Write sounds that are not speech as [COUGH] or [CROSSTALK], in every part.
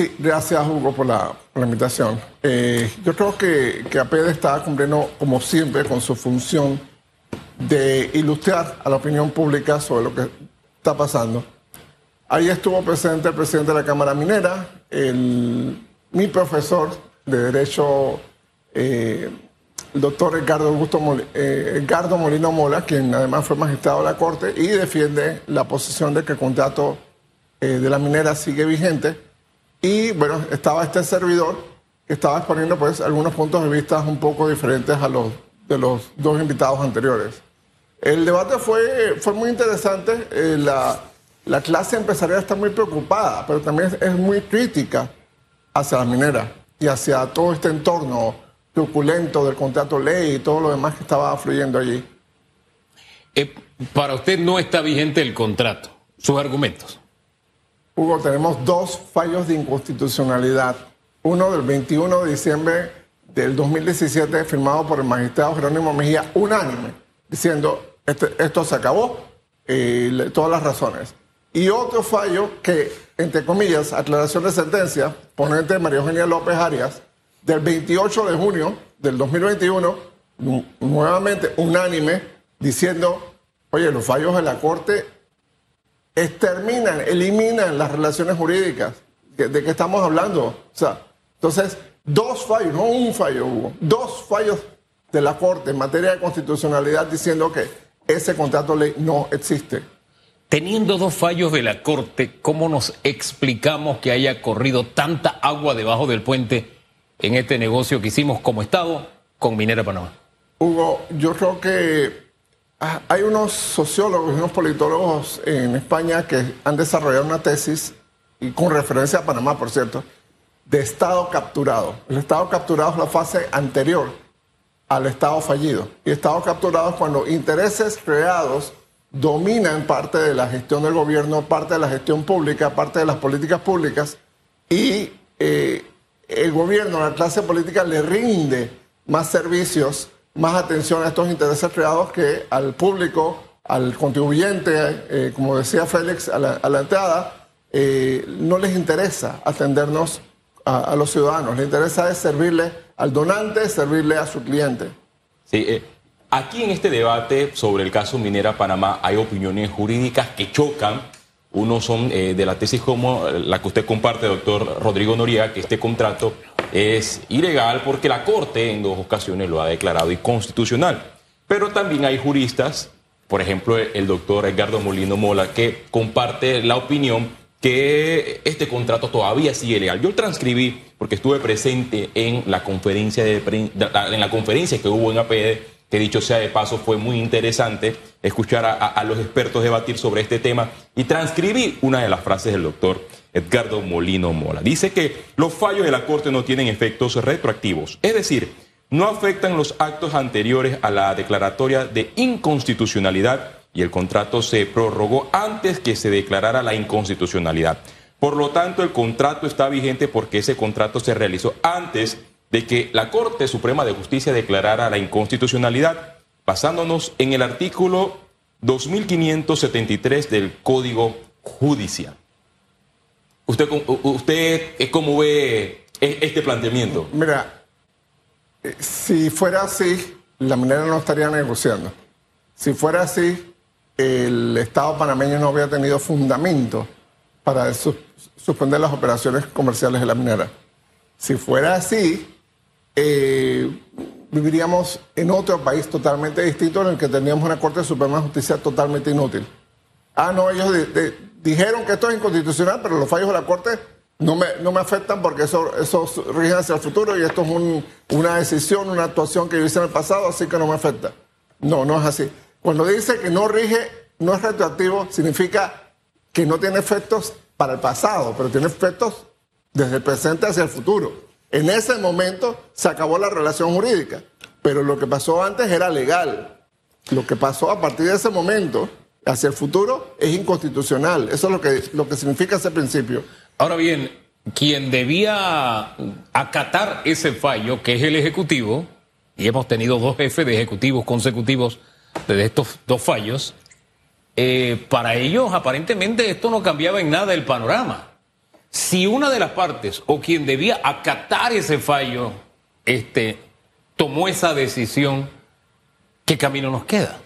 Sí, gracias Hugo por la, invitación. Eh, yo creo que, que APED está cumpliendo, como siempre, con su función de ilustrar a la opinión pública sobre lo que está pasando. Ahí estuvo presente el presidente de la Cámara Minera, mi profesor de Derecho, eh, el doctor Edgardo, Augusto eh, Molino Mola, quien además fue magistrado de la Corte y defiende la posición de que el contrato de la minera sigue vigente. Y bueno, estaba este servidor que estaba exponiendo pues algunos puntos de vista un poco diferentes a los de los dos invitados anteriores. El debate fue, fue muy interesante. la, la clase empresarial está muy preocupada, pero también es muy crítica hacia la minera y hacia todo este entorno truculento del contrato ley y todo lo demás que estaba fluyendo allí. Eh, para usted no está vigente el contrato. Sus argumentos. Hugo, tenemos dos fallos de inconstitucionalidad. Uno del 21 de diciembre del 2017, firmado por el magistrado Jerónimo Mejía, unánime, diciendo, este, esto se acabó, eh, todas las razones. Y otro fallo que, entre comillas, aclaración de sentencia, ponente María Eugenia López Arias, del 28 de junio del 2021, nuevamente unánime, diciendo, oye, los fallos de la Corte exterminan, eliminan las relaciones jurídicas. ¿De qué estamos hablando? O sea, entonces, dos fallos, no un fallo hubo, dos fallos de la Corte en materia de constitucionalidad diciendo que ese contrato ley no existe. Teniendo dos fallos de la Corte, ¿cómo nos explicamos que haya corrido tanta agua debajo del puente en este negocio que hicimos como Estado con Minera Panamá? Hugo, yo creo que ah, hay unos sociólogos unos politólogos en España que han desarrollado una tesis, y con referencia a Panamá, por cierto, de Estado capturado. El Estado capturado es la fase anterior al Estado fallido. Y Estado capturado es cuando intereses creados dominan parte de la gestión del gobierno, parte de la gestión pública, parte de las políticas públicas y eh, el gobierno, la clase política le rinde más servicios, más atención a estos intereses creados que al público, al contribuyente, eh, como decía Félix a la, entrada, eh, no les interesa atendernos a, los ciudadanos, les interesa es servirle al donante, servirle a su cliente. Sí, Aquí en este debate sobre el caso Minera Panamá hay opiniones jurídicas que chocan. Uno son eh, de la tesis como la que usted comparte, doctor Rodrigo Noriega, que este contrato es ilegal porque la Corte en dos ocasiones lo ha declarado inconstitucional. Pero también hay juristas, por ejemplo el doctor Edgardo Molino Mola, que comparte la opinión que este contrato todavía sigue legal. Yo transcribí porque estuve presente en la conferencia de, en la conferencia que hubo en APD que dicho sea de paso fue muy interesante escuchar a, los expertos debatir sobre este tema y transcribí una de las frases del doctor Edgardo Molino Mola. Dice que los fallos de la Corte no tienen efectos retroactivos, es decir, no afectan los actos anteriores a la declaratoria de inconstitucionalidad y el contrato se prorrogó antes que se declarara la inconstitucionalidad. Por lo tanto, el contrato está vigente porque ese contrato se realizó antes de que la Corte Suprema de Justicia declarara la inconstitucionalidad, basándonos en el artículo 2573 del Código Judicial. ¿Usted, usted cómo ve e, este planteamiento? Mira, eh, si fuera así, la minera no estaría negociando. Si fuera así, el Estado panameño no habría tenido fundamento para suspender las operaciones comerciales de la minera. Si fuera así, eh, viviríamos en otro país totalmente distinto en el que teníamos una Corte Suprema de Justicia totalmente inútil. Ah, no, ellos dijeron que esto es inconstitucional, pero los fallos de la Corte no me, no me afectan porque eso, eso rige hacia el futuro y esto es una decisión, una actuación que yo hice en el pasado, así que no me afecta. No, no es así. Cuando dice que no rige, no es retroactivo, significa que no tiene efectos para el pasado, pero tiene efectos desde el presente hacia el futuro. En ese momento se acabó la relación jurídica, pero lo que pasó antes era legal. Lo que pasó a partir de ese momento hacia el futuro es inconstitucional. Eso es lo que, lo que significa ese principio. Ahora bien, quien debía acatar ese fallo, que es el Ejecutivo, y hemos tenido dos jefes de ejecutivos consecutivos de estos dos fallos, eh, para ellos aparentemente esto no cambiaba en nada el panorama. Si una de las partes o quien debía acatar ese fallo este, tomó esa decisión, ¿qué camino nos queda?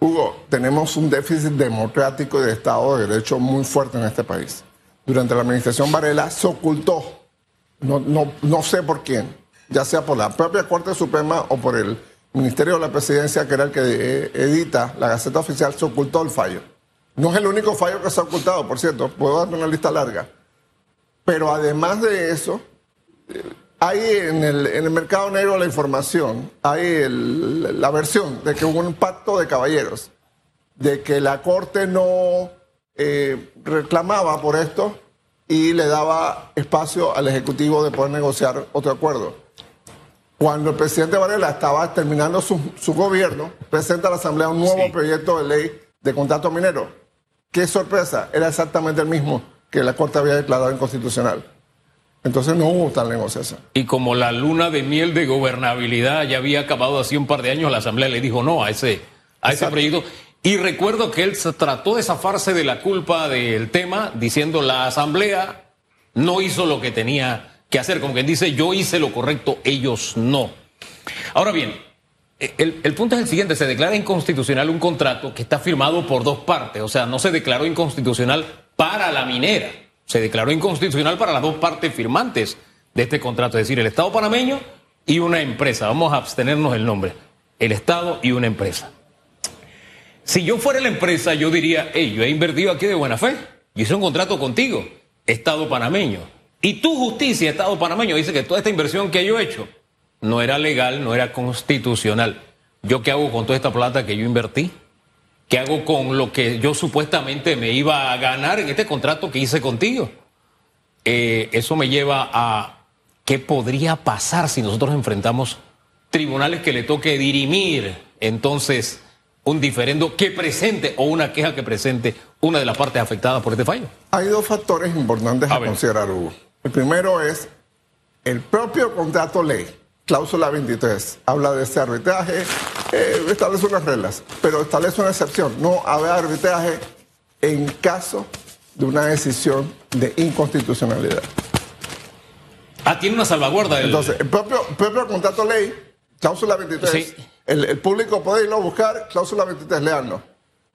Hugo, tenemos un déficit democrático y de Estado de Derecho muy fuerte en este país. Durante la administración Varela se ocultó, no, no, no sé por quién, ya sea por la propia Corte Suprema o por el Ministerio de la Presidencia, que era el que eh, edita la Gaceta Oficial, se ocultó el fallo. No es el único fallo que se ha ocultado, por cierto, puedo darme una lista larga. Pero además de eso, hay en el, mercado negro la información, hay la versión de que hubo un pacto de caballeros, de que la Corte no eh, reclamaba por esto y le daba espacio al Ejecutivo de poder negociar otro acuerdo. Cuando el presidente Varela estaba terminando su, gobierno, presenta a la Asamblea un nuevo proyecto de ley de contrato minero. Qué sorpresa, era exactamente el mismo que la Corte había declarado inconstitucional. Entonces no hubo tal negociación. Y como la luna de miel de gobernabilidad ya había acabado hace un par de años, la Asamblea le dijo no a ese, a ese proyecto. Y recuerdo que él trató de zafarse de la culpa del tema diciendo la Asamblea no hizo lo que tenía que hacer. Como quien dice, yo hice lo correcto, ellos no. Ahora bien, el, el, punto es el siguiente, se declara inconstitucional un contrato que está firmado por dos partes, o sea, no se declaró inconstitucional para la minera, se declaró inconstitucional para las dos partes firmantes de este contrato, es decir, el Estado panameño y una empresa, vamos a abstenernos el nombre, el Estado y una empresa. Si yo fuera la empresa, yo diría, hey, yo he invertido aquí de buena fe, yo hice un contrato contigo, Estado panameño, y tu justicia, Estado panameño, dice que toda esta inversión que yo he hecho no era legal, no era constitucional. ¿Yo qué hago con toda esta plata que yo invertí? ¿Qué hago con lo que yo supuestamente me iba a ganar en este contrato que hice contigo? Eh, eso me lleva a qué podría pasar si nosotros enfrentamos tribunales que le toque dirimir entonces un diferendo que presente o una queja que presente una de las partes afectadas por este fallo. Hay dos factores importantes a, considerar, Hugo. El primero es el propio contrato ley, cláusula 23, habla de este arbitraje, eh, establece unas reglas, pero establece una excepción. No habrá arbitraje en caso de una decisión de inconstitucionalidad. Ah, tiene una salvaguarda. Entonces, el propio, propio contrato ley, cláusula 23, el, público puede irlo a buscar, cláusula 23, leanlo.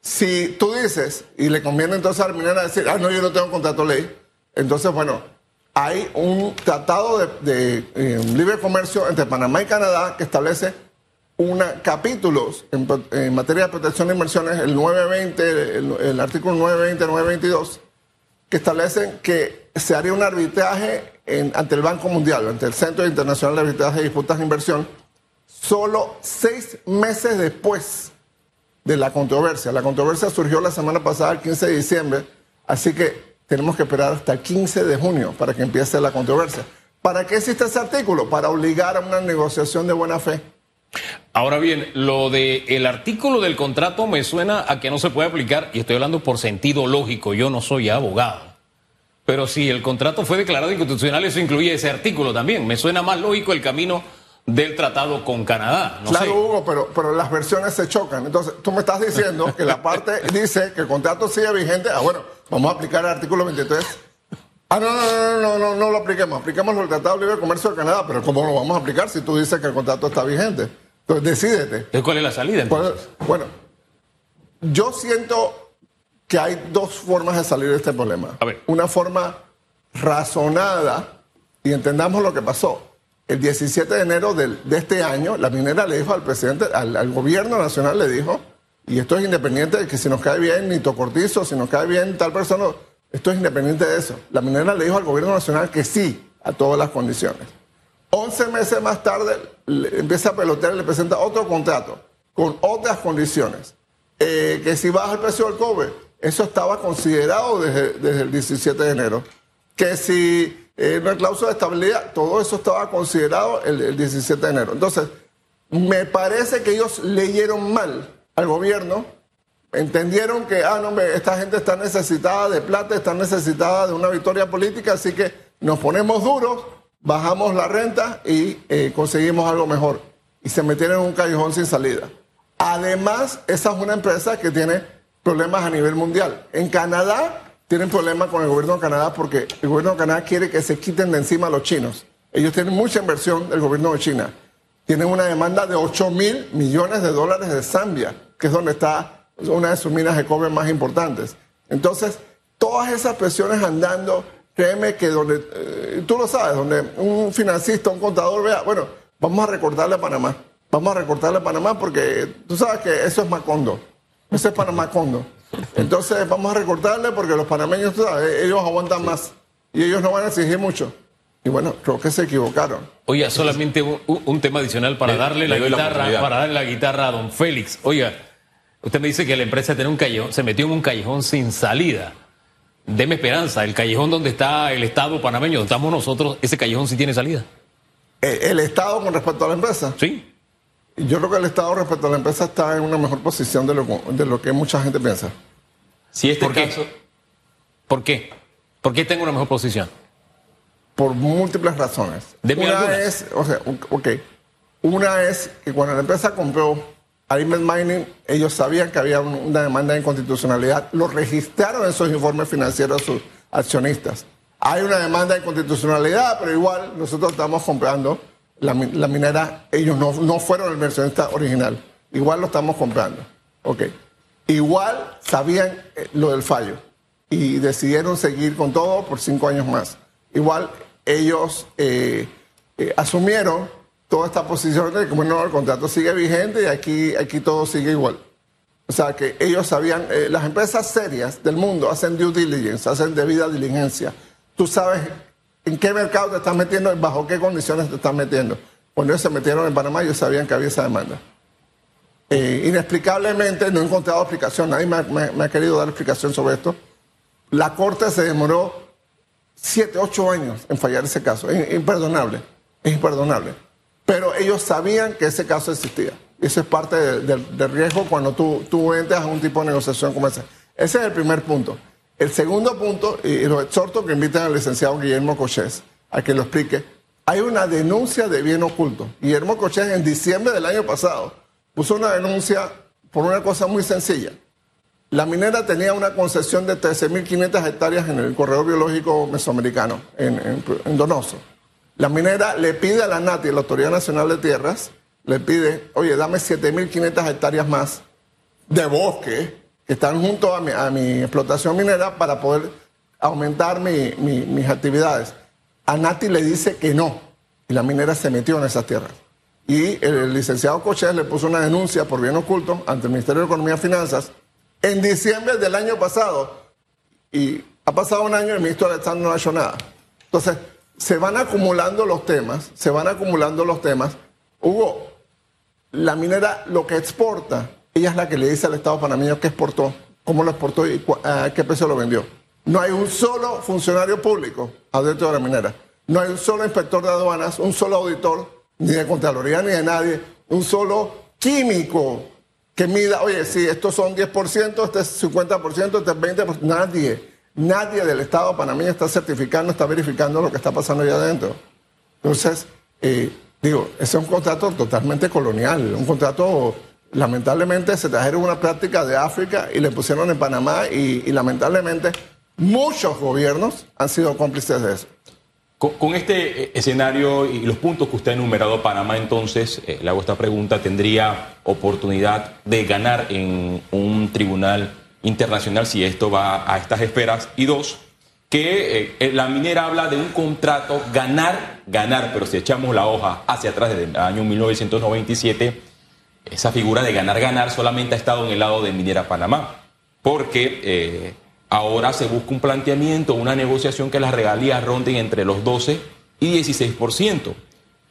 Si tú dices, y le conviene entonces al minero decir, ah, no, yo no tengo contrato ley, entonces, bueno, hay un tratado de, eh, libre comercio entre Panamá y Canadá que establece una, capítulos en, materia de protección de inversiones, el 920, el, artículo 920, 922, que establecen que se haría un arbitraje ante el Banco Mundial, ante el Centro Internacional de Arbitraje y Disputas de Inversión, solo seis meses después de la controversia. La controversia surgió la semana pasada, el 15 de diciembre, así que tenemos que esperar hasta el 15 de junio para que empiece la controversia. ¿Para qué existe ese artículo? Para obligar a una negociación de buena fe. Ahora bien, lo del el artículo del contrato me suena a que no se puede aplicar, y estoy hablando por sentido lógico, yo no soy abogado. Pero si el contrato fue declarado inconstitucional, eso incluye ese artículo también. Me suena más lógico el camino del tratado con Canadá. claro, Hugo, pero, pero las versiones se chocan. Entonces, tú me estás diciendo que la parte [LAUGHS] dice que el contrato sigue vigente. Ah, bueno, vamos a aplicar el artículo 23. Ah, no, no, no, no, no, no lo apliquemos. Apliquemos el Tratado de Libre Comercio de Canadá. Pero ¿cómo lo vamos a aplicar si tú dices que el contrato está vigente? Entonces, decídete. ¿Cuál es la salida entonces? Bueno, yo siento que hay dos formas de salir de este problema. A ver. Una forma razonada y entendamos lo que pasó el 17 de enero de este año, la minera le dijo al presidente, al, gobierno nacional le dijo, y esto es independiente de que si nos cae bien Nito Cortizo, si nos cae bien tal persona, esto es independiente de eso. La minera le dijo al gobierno nacional que sí a todas las condiciones. 11 meses más tarde empieza a pelotear y le presenta otro contrato con otras condiciones. Eh, que si baja el precio del cobre, eso estaba considerado desde, desde el 17 de enero. Que si eh, una cláusula de estabilidad, todo eso estaba considerado el, 17 de enero. Entonces, me parece que ellos leyeron mal al gobierno, entendieron que, ah, no, esta gente está necesitada de plata, está necesitada de una victoria política, así que nos ponemos duros, bajamos la renta y eh, conseguimos algo mejor. Y se metieron en un callejón sin salida. Además, esa es una empresa que tiene problemas a nivel mundial. En Canadá tienen problemas con el gobierno de Canadá porque el gobierno de Canadá quiere que se quiten de encima a los chinos. Ellos tienen mucha inversión del gobierno de China. Tienen una demanda de 8 mil millones de dólares de Zambia, que es donde está una de sus minas de cobre más importantes. Entonces, todas esas presiones andando, créeme que donde, eh, tú lo sabes, donde un financista, un contador vea, bueno, vamos a recortarle a Panamá. Vamos a recortarle a Panamá porque tú sabes que eso es Macondo. Eso es Panamá Condo. Entonces vamos a recortarle porque los panameños, tú sabes, ellos aguantan más y ellos no van a exigir mucho. Y bueno, creo que se equivocaron. Oiga, solamente un, tema adicional para darle la guitarra, para darle la guitarra a don Félix. Oiga, usted me dice que la empresa tiene un callejón, se metió en un callejón sin salida. Deme esperanza, el callejón donde está el Estado panameño, donde estamos nosotros, ese callejón sí tiene salida. ¿El, el Estado con respecto a la empresa? Sí. Yo creo que el Estado respecto a la empresa está en una mejor posición de lo, de lo que mucha gente piensa. Si este ¿Por caso... Qué? ¿Por qué? ¿Por qué tengo una mejor posición? Por múltiples razones. una es, o sea, ok, una es que cuando la empresa compró Arimet Mining, ellos sabían que había una demanda de inconstitucionalidad, lo registraron en sus informes financieros sus accionistas. Hay una demanda de inconstitucionalidad, pero igual nosotros estamos comprando la, minera, ellos no, no fueron el inversionista original. Igual lo estamos comprando. Ok. Igual sabían eh, lo del fallo y decidieron seguir con todo por cinco años más. Igual ellos eh, eh, asumieron toda esta posición de que bueno, el contrato sigue vigente y aquí, aquí todo sigue igual. O sea que ellos sabían, las empresas serias del mundo hacen due diligence, hacen debida diligencia. Tú sabes en qué mercado te estás metiendo y bajo qué condiciones te estás metiendo. Cuando ellos se metieron en Panamá, ellos sabían que había esa demanda. Eh, inexplicablemente no he encontrado explicación, nadie me, ha querido dar explicación sobre esto. La Corte se demoró siete, ocho años en fallar ese caso. Es imperdonable, es imperdonable. Pero ellos sabían que ese caso existía. Eso es parte del riesgo cuando tú, tú entras a un tipo de negociación como ese. Ese es el primer punto. El segundo punto, y lo exhorto que inviten al licenciado Guillermo Cochés a que lo explique, hay una denuncia de bien oculto. Guillermo Cochés en diciembre del año pasado puso una denuncia por una cosa muy sencilla. La minera tenía una concesión de 13.500 hectáreas en el corredor biológico mesoamericano, en, en, Donoso. La minera le pide a la NATI, la Autoridad Nacional de Tierras, le pide, oye, dame 7.500 hectáreas más de bosque que están junto a mi, explotación minera para poder aumentar mis actividades. A Nati le dice que no, y la minera se metió en esas tierras. Y el licenciado Cochés le puso una denuncia por bien oculto ante el Ministerio de Economía y Finanzas en diciembre del año pasado. Y ha pasado un año y el ministro Alexander no ha hecho nada. Entonces, se van acumulando los temas, se van acumulando los temas. Hugo, la minera lo que exporta ella es la que le dice al Estado panameño qué exportó, cómo lo exportó y a qué precio lo vendió. No hay un solo funcionario público adentro de la minera. No hay un solo inspector de aduanas, un solo auditor, ni de Contraloría ni de nadie, un solo químico que mida, oye, si estos son 10%, este es 50%, este es 20%, nadie, nadie del Estado panameño está certificando, está verificando lo que está pasando allá adentro. Entonces, eh, digo, ese es un contrato totalmente colonial, un contrato lamentablemente se trajeron una práctica de África y le pusieron en Panamá y, lamentablemente muchos gobiernos han sido cómplices de eso. Con, este eh, escenario y los puntos que usted ha enumerado, Panamá entonces, eh, le hago esta pregunta, ¿tendría oportunidad de ganar en un tribunal internacional si esto va a estas esferas? Y dos, que eh, la minera habla de un contrato ganar, ganar, pero si echamos la hoja hacia atrás desde el año 1997, esa figura de ganar-ganar solamente ha estado en el lado de Minera Panamá, porque eh, ahora se busca un planteamiento, una negociación que las regalías ronden entre los 12 y 16%.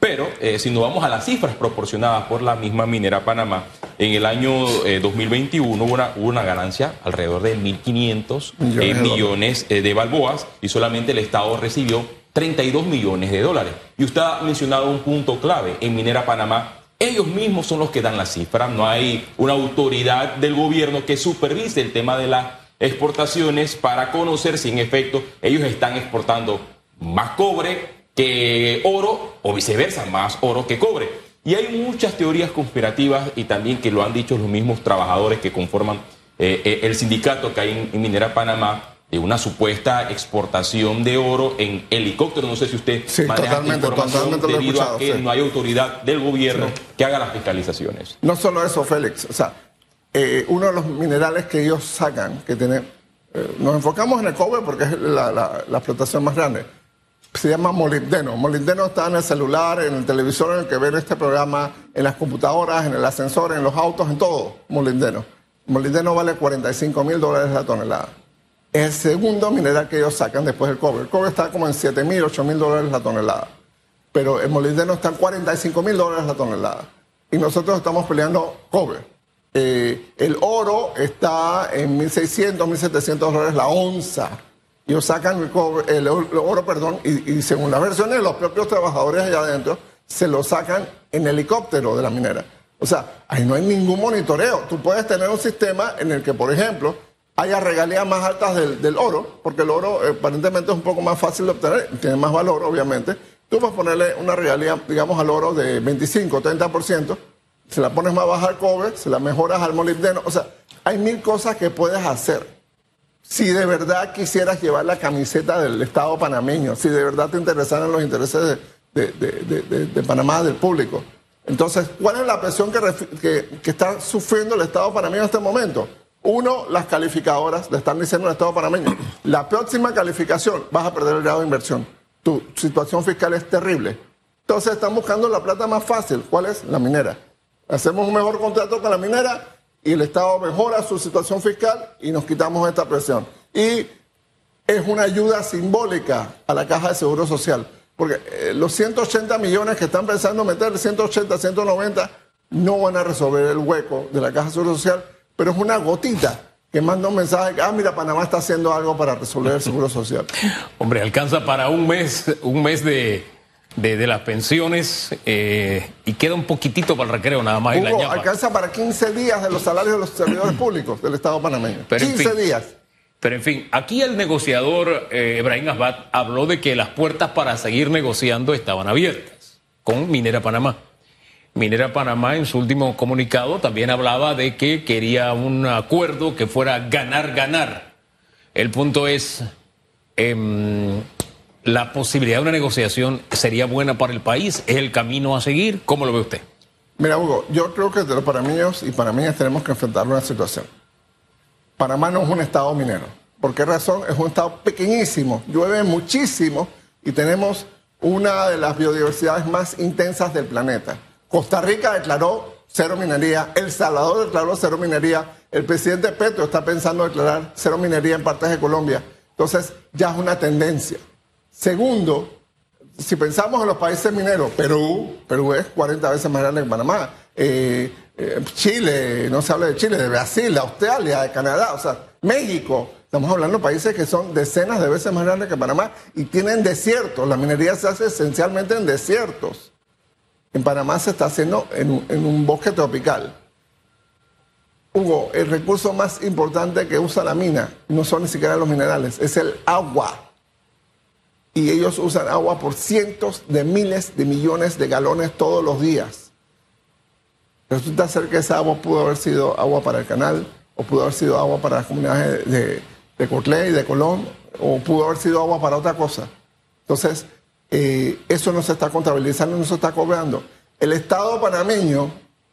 Pero eh, si nos vamos a las cifras proporcionadas por la misma Minera Panamá, en el año 2021 eh, hubo una, ganancia alrededor de 1.500 millones, millones de balboas y solamente el Estado recibió 32 millones de dólares. Y usted ha mencionado un punto clave. En Minera Panamá ellos mismos son los que dan las cifras, no hay una autoridad del gobierno que supervise el tema de las exportaciones para conocer si en efecto ellos están exportando más cobre que oro o viceversa, más oro que cobre. Y hay muchas teorías conspirativas y también que lo han dicho los mismos trabajadores que conforman eh, eh, el sindicato que hay en, Minera Panamá, una supuesta exportación de oro en helicóptero. No sé si usted sí, maneja totalmente, información debido a que sí. no hay autoridad del gobierno que haga las fiscalizaciones. No solo eso, Félix. O sea, eh, uno de los minerales que ellos sacan, que tiene, eh, nos enfocamos en el cobre porque es la, la, la, explotación más grande. Se llama molibdeno. Molibdeno está en el celular, en el televisor en el que ven este programa, en las computadoras, en el ascensor, en los autos, en todo. Molibdeno. Molibdeno vale 45 mil dólares la tonelada. Es el segundo mineral que ellos sacan después del cobre. El cobre está como en 7 mil, 8 mil dólares la tonelada. Pero el molibdeno está en 45 mil dólares la tonelada. Y nosotros estamos peleando cobre. Eh, el oro está en 1.600, 1.700 dólares la onza. Ellos sacan el, oro, perdón, y, y, según las versiones de los propios trabajadores allá adentro, se lo sacan en helicóptero de la minera. O sea, ahí no hay ningún monitoreo. Tú puedes tener un sistema en el que, por ejemplo, haya regalías más altas del, del oro, porque el oro eh, aparentemente es un poco más fácil de obtener, tiene más valor, obviamente. Tú puedes ponerle una regalía, digamos, al oro de 25, 30%, se la pones más baja al cobre, se la mejoras al molibdeno. O sea, hay mil cosas que puedes hacer. Si de verdad quisieras llevar la camiseta del Estado panameño, si de verdad te interesaran los intereses de, de, de, de Panamá, del público. Entonces, ¿cuál es la presión que, que, que, está sufriendo el Estado panameño en este momento? Uno, las calificadoras le están diciendo al Estado panameño, la próxima calificación vas a perder el grado de inversión. Tu situación fiscal es terrible. Entonces están buscando la plata más fácil. ¿Cuál es? La minera. Hacemos un mejor contrato con la minera y el Estado mejora su situación fiscal y nos quitamos esta presión. Y es una ayuda simbólica a la Caja de Seguro Social. Porque eh, los 180 millones que están pensando meter, 180, 190, no van a resolver el hueco de la Caja de Seguro Social, pero es una gotita que manda un mensaje ah, mira, Panamá está haciendo algo para resolver el Seguro Social. [LAUGHS] Hombre, alcanza para un mes, un mes de, de, de las pensiones eh, y queda un poquitito para el recreo nada más. Hugo, y la alcanza para 15 días de los salarios de los servidores públicos del Estado panameño. Pero en 15 fin. días. Pero en fin, aquí el negociador eh, Ebrahim Asbat habló de que las puertas para seguir negociando estaban abiertas con Minera Panamá. Minera Panamá en su último comunicado también hablaba de que quería un acuerdo que fuera ganar-ganar. El punto es, em, la posibilidad de una negociación sería buena para el país, es el camino a seguir. ¿Cómo lo ve usted? Mira, Hugo, yo creo que los panameños y panameñas tenemos que enfrentar una situación. Panamá no es un estado minero. ¿Por qué razón? Es un estado pequeñísimo, llueve muchísimo y tenemos una de las biodiversidades más intensas del planeta. Costa Rica declaró cero minería, El Salvador declaró cero minería, el presidente Petro está pensando declarar cero minería en partes de Colombia. Entonces ya es una tendencia. Segundo, si pensamos en los países mineros, Perú, Perú es 40 veces más grande que Panamá. Eh, eh, Chile, no se habla de Chile, de Brasil, de Australia, de Canadá, o sea, México. Estamos hablando de países que son decenas de veces más grandes que Panamá y tienen desiertos. La minería se hace esencialmente en desiertos. En Panamá se está haciendo en un, en un bosque tropical. Hugo, el recurso más importante que usa la mina no son ni siquiera los minerales, es el agua. Y ellos usan agua por cientos de miles de millones de galones todos los días. Resulta ser que esa agua pudo haber sido agua para el canal, o pudo haber sido agua para las comunidades de, de, y de Colón, o pudo haber sido agua para otra cosa. Entonces, eh, eso no se está contabilizando, no se está cobrando. El Estado panameño,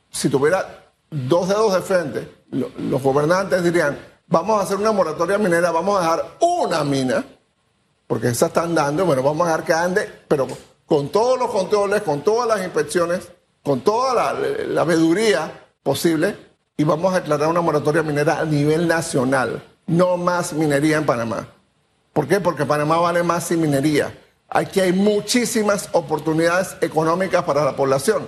si tuviera dos dedos de frente, lo, los gobernantes dirían, vamos a hacer una moratoria minera, vamos a dejar una mina, porque esa están dando, bueno, vamos a dejar que ande, pero con todos los controles, con todas las inspecciones, con toda la, la veeduría posible, y vamos a declarar una moratoria minera a nivel nacional. No más minería en Panamá. ¿Por qué? Porque Panamá vale más sin minería. Aquí hay muchísimas oportunidades económicas para la población.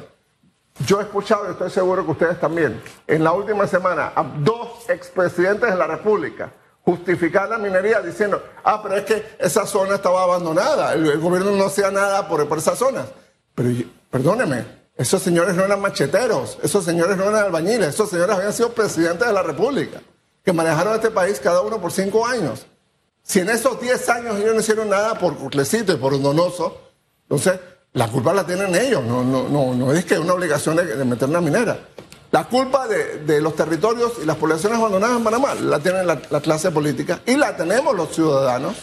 Yo he escuchado, y estoy seguro que ustedes también, en la última semana a dos expresidentes de la República justificar la minería diciendo, ah, pero es que esa zona estaba abandonada, el, gobierno no hacía nada por, por esas zonas. Pero perdóneme, esos señores no eran macheteros, esos señores no eran albañiles, esos señores habían sido presidentes de la República, que manejaron este país cada uno por cinco años. Si en esos 10 años ellos no hicieron nada por Curtlecito y por Donoso, entonces la culpa la tienen ellos, no, no, no, no es que es una obligación de meter una minera. La culpa de, los territorios y las poblaciones abandonadas en Panamá la tiene la, clase política y la tenemos los ciudadanos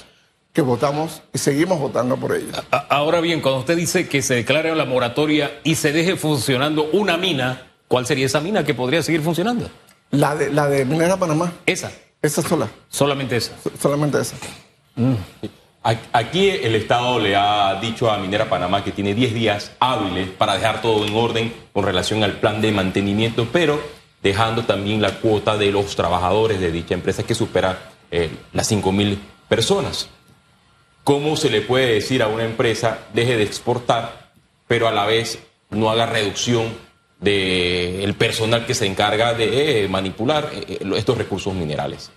que votamos y seguimos votando por ellos. Ahora bien, cuando usted dice que se declare la moratoria y se deje funcionando una mina, ¿cuál sería esa mina que podría seguir funcionando? La de, la de Minera Panamá. Esa. Esa sola. Solamente esa. solamente esa. Mm. Aquí el Estado le ha dicho a Minera Panamá que tiene 10 días hábiles para dejar todo en orden con relación al plan de mantenimiento, pero dejando también la cuota de los trabajadores de dicha empresa que supera eh, las 5 mil personas. ¿Cómo se le puede decir a una empresa deje de exportar, pero a la vez no haga reducción del personal que se encarga de eh, manipular eh, estos recursos minerales?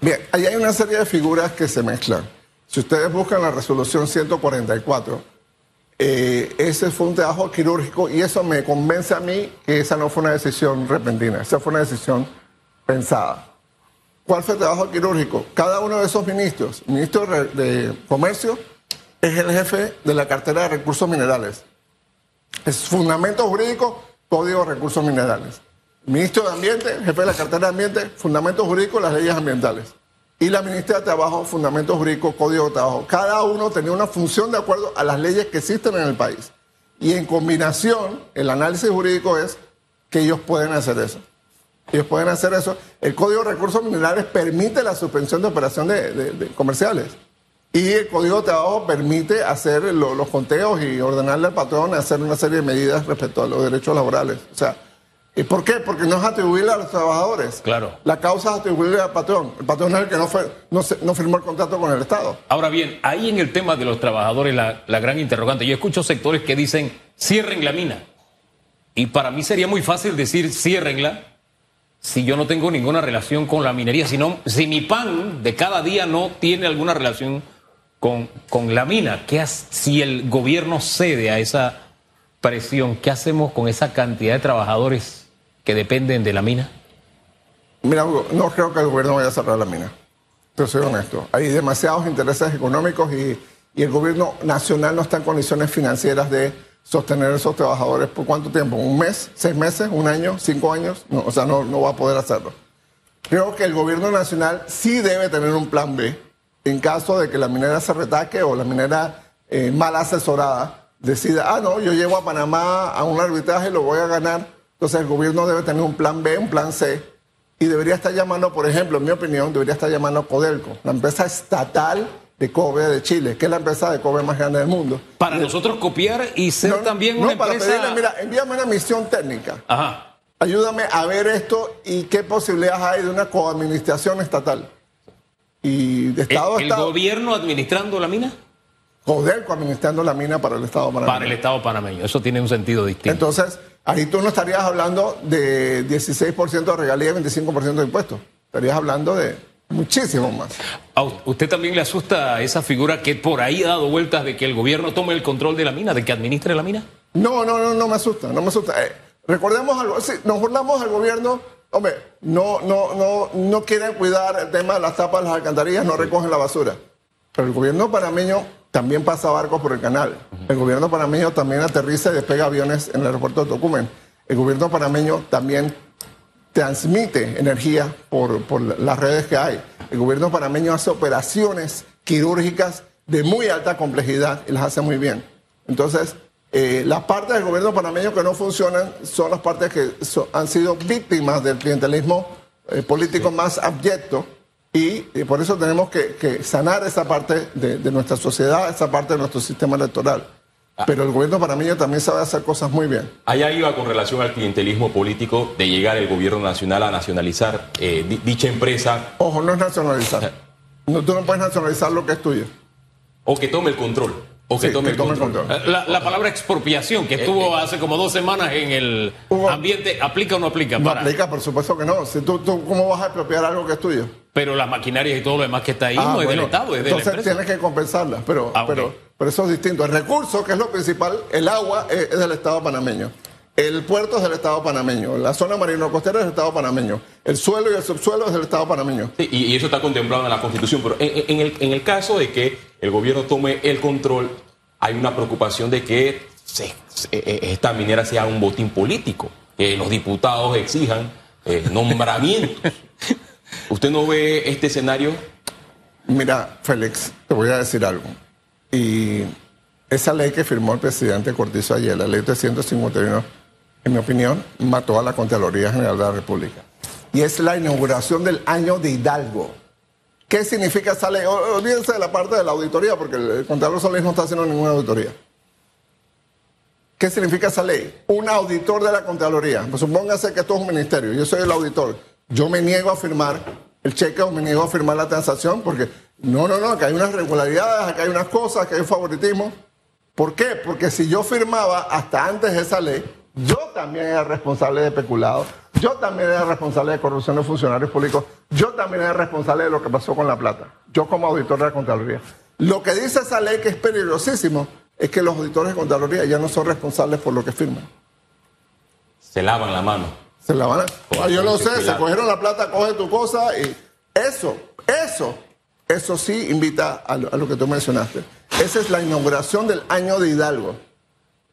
Bien, ahí hay una serie de figuras que se mezclan. Si ustedes buscan la resolución 144, eh, ese fue un trabajo quirúrgico y eso me convence a mí que esa no fue una decisión repentina, esa fue una decisión pensada. ¿Cuál fue el trabajo quirúrgico? Cada uno de esos ministros, ministro de Comercio, es el jefe de la cartera de recursos minerales. Es fundamento jurídico, código de recursos minerales. Ministro de Ambiente, jefe de la cartera de Ambiente, fundamento jurídico, las leyes ambientales y la ministra de Trabajo, Fundamentos Jurídicos, Código de Trabajo. Cada uno tenía una función de acuerdo a las leyes que existen en el país. Y en combinación, el análisis jurídico es que ellos pueden hacer eso. Ellos pueden hacer eso. El Código de Recursos Minerales permite la suspensión de operaciones de, comerciales. Y el Código de Trabajo permite hacer los conteos y ordenarle al patrón hacer una serie de medidas respecto a los derechos laborales. O sea, ¿Y por qué? Porque no es atribuirle a los trabajadores. Claro. La causa es atribuirle al patrón. El patrón es el que no, fue, no, firmó el contrato con el Estado. Ahora bien, ahí en el tema de los trabajadores, la, la gran interrogante. Yo escucho sectores que dicen, cierren la mina. Y para mí sería muy fácil decir, ciérrenla, si yo no tengo ninguna relación con la minería. Si, si mi pan de cada día no tiene alguna relación con, con la mina. ¿Qué si el gobierno cede a esa presión, ¿qué hacemos con esa cantidad de trabajadores que dependen de la mina? Mira, no creo que el gobierno vaya a cerrar la mina. Pero soy honesto. Hay demasiados intereses económicos y, el gobierno nacional no está en condiciones financieras de sostener a esos trabajadores por cuánto tiempo, un mes, seis meses, un año, cinco años, o sea, no, no va a poder hacerlo. Creo que el gobierno nacional sí debe tener un plan B en caso de que la minera se retaque o la minera eh, mal asesorada decida, ah, no, yo llevo a Panamá a un arbitraje y lo voy a ganar entonces el gobierno debe tener un plan B, un plan C, y debería estar llamando, por ejemplo, en mi opinión, debería estar llamando a Codelco, la empresa estatal de cobre de Chile, que es la empresa de cobre más grande del mundo. Para nosotros copiar y ser también una no, para Pedirle, mira, envíame una misión técnica. Ajá. Ayúdame a ver esto y qué posibilidades hay de una coadministración estatal. Y de Estado ¿El, a ¿El gobierno administrando la mina? Codelco administrando la mina para el Estado panameño. Para el Estado panameño, eso tiene un sentido distinto. Entonces, ahí tú no estarías hablando de 16% de regalía y 25% de impuestos. Estarías hablando de muchísimo más. ¿A usted también le asusta esa figura que por ahí ha dado vueltas de que el gobierno tome el control de la mina, de que administre la mina? No, no, no, no me asusta, no me asusta. Eh, recordemos algo, si nos burlamos al gobierno, hombre, no, no, no, no quieren cuidar el tema de las tapas de las alcantarillas, no recogen la basura. Pero el gobierno panameño también pasa barcos por el canal. El gobierno panameño también aterriza y despega aviones en el aeropuerto de Tocumen. El gobierno panameño también transmite energía por, las redes que hay. El gobierno panameño hace operaciones quirúrgicas de muy alta complejidad y las hace muy bien. Entonces, eh, las partes del gobierno panameño que no funcionan son las partes que han sido víctimas del clientelismo eh, político más abyecto y, por eso tenemos que, sanar esa parte de, nuestra sociedad, esa parte de nuestro sistema electoral. Ah. Pero el gobierno panameño también sabe hacer cosas muy bien. Allá iba con relación al clientelismo político de llegar el gobierno nacional a nacionalizar eh, dicha empresa. Ojo, no es nacionalizar. No, tú no puedes nacionalizar lo que es tuyo. O que tome el control. O que, tome, el control. La, palabra expropiación, que eh, estuvo eh, hace como dos semanas en el ambiente, ¿aplica o no aplica? No aplica, por supuesto que no. Si tú, ¿Cómo vas a expropiar algo que es tuyo? Pero las maquinarias y todo lo demás que está ahí ah, no es del Estado, es de entonces la tienes que compensarlas, pero, ah, pero, pero eso es distinto. El recurso, que es lo principal, el agua es, del Estado panameño. El puerto es del Estado panameño, la zona marino-costera es del Estado panameño, el suelo y el subsuelo es del Estado panameño. Sí, y, eso está contemplado en la Constitución, pero en, el, en, el, caso de que el gobierno tome el control, hay una preocupación de que e, e, esta minera sea un botín político. que los diputados exijan eh, nombramientos. [LAUGHS] ¿Usted no ve este escenario? Mira, Félix, te voy a decir algo. Y esa ley que firmó el presidente Cortizo ayer, la ley 351, en mi opinión, mató a la Contraloría General de la República. Y es la inauguración del año de Hidalgo. ¿Qué significa esa ley? Olvídense de la parte de la auditoría, porque el Contralor Solís no está haciendo ninguna auditoría. ¿Qué significa esa ley? Un auditor de la Contraloría. Pues supóngase que esto es un ministerio, yo soy el auditor. Yo me niego a firmar el cheque o me niego a firmar la transacción porque no, no, no, que hay unas regularidades, que hay unas cosas, que hay un favoritismo. ¿Por qué? Porque si yo firmaba hasta antes de esa ley, yo también era responsable de peculado, yo también era responsable de corrupción de funcionarios públicos, yo también era responsable de lo que pasó con la plata, yo como auditor de la Contraloría. Lo que dice esa ley que es peligrosísimo es que los auditores de Contraloría ya no son responsables por lo que firman. Se lavan la mano. Se la van a... Ah, yo no dice sé, se cogieron la plata, coge tu cosa y eso, eso, eso sí invita a lo, a lo que tú mencionaste. Esa es la inauguración del año de Hidalgo.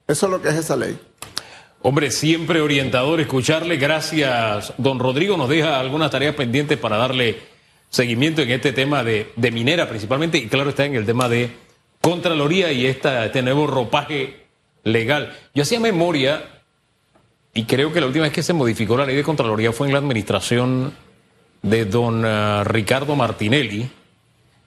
Eso es lo que es esa ley. Hombre, siempre orientador escucharle. Gracias, don Rodrigo. Nos deja algunas tareas pendientes para darle seguimiento en este tema de, de minera principalmente y claro está en el tema de Contraloría y esta, este nuevo ropaje legal. Yo hacía memoria y creo que la última vez que se modificó la ley de Contraloría fue en la administración de don ah, Ricardo Martinelli.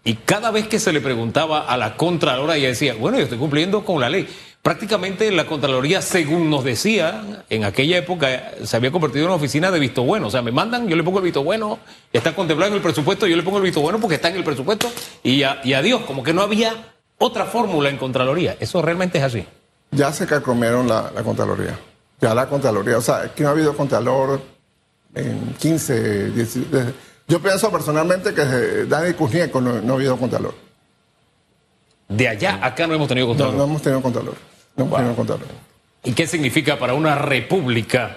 Y cada vez que se le preguntaba a la Contralora, ella decía, bueno, yo estoy cumpliendo con la ley. Prácticamente la Contraloría, según nos decía, en aquella época se había convertido en una oficina de visto bueno. O sea, me mandan, yo le pongo el visto bueno, está contemplado en el presupuesto, yo le pongo el visto bueno porque está en el presupuesto y, a- y adiós, como que no había otra fórmula en Contraloría. Eso realmente es así. Ya se carcomieron la Contraloría. Ya la Contraloría, o sea, aquí no ha habido Contralor en 15, 10, desde- yo pienso personalmente que desde Dani Kuznieko no, no ha habido Contralor. De allá acá no hemos tenido Contralor. no hemos tenido Contralor. No hemos tenido Contralor. ¿Y qué significa para una república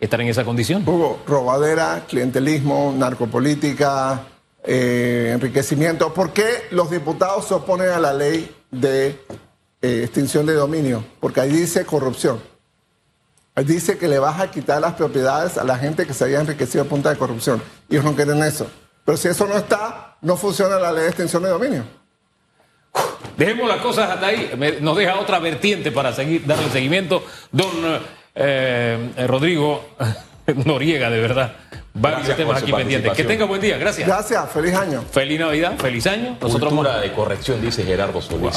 estar en esa condición? Hugo, robadera, clientelismo, narcopolítica, eh, enriquecimiento. ¿Por qué los diputados se oponen a la ley de eh, extinción de dominio? Porque ahí dice corrupción. Dice que le vas a quitar las propiedades a la gente que se haya enriquecido a punta de corrupción. Y ellos no quieren eso. Pero si eso no está, no funciona la ley de extinción de dominio. Dejemos las cosas hasta ahí. Me- nos deja otra vertiente para seguir darle seguimiento. Don eh, eh, Rodrigo [LAUGHS] Noriega, de verdad. Varios Gracias temas aquí pendientes. Que tenga buen día. Gracias. Gracias, feliz año. Feliz Navidad, feliz año. Nosotros Cultura de corrección, dice Gerardo Solís.